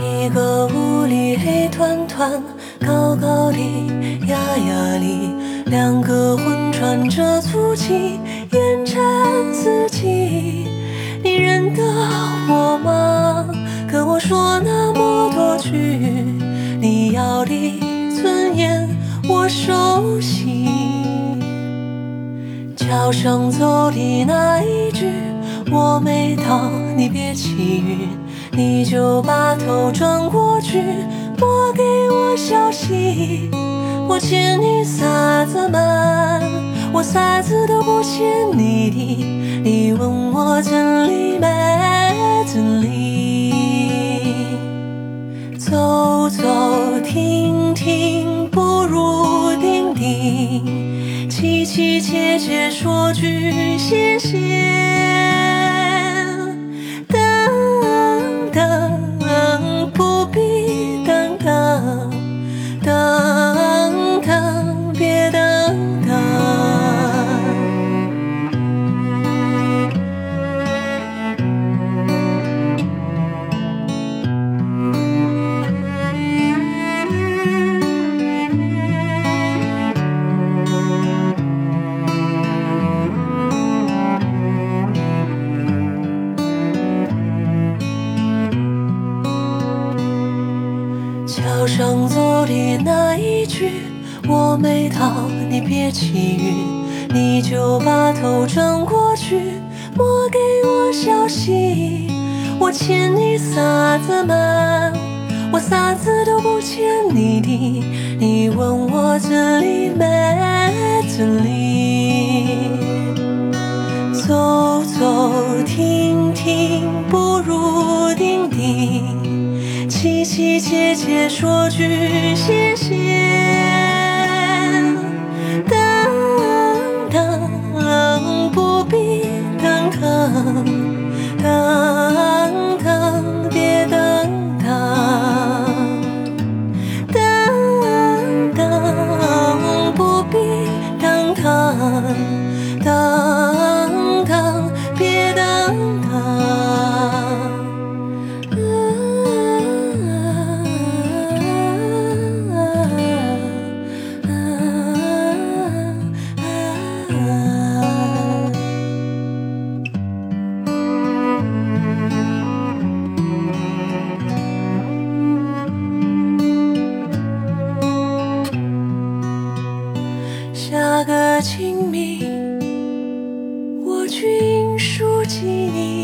一个屋里黑团团，高高低压压的；两个魂喘着粗气。说那么多句，你要的尊严我熟悉。桥上走的那一句，我没到，你别起晕，你就把头转过去，莫给我消息。我欠你啥子嘛？我啥子都不欠你的，你问我真理且说句谢谢。桥上走的那一句，我没到，你别起晕，你就把头转过去，莫给我消息。我欠你啥子嘛？我啥子都不欠你的，你问我这凄凄切切说句谢谢。等等不必等等，等下个清明，我去印书记你，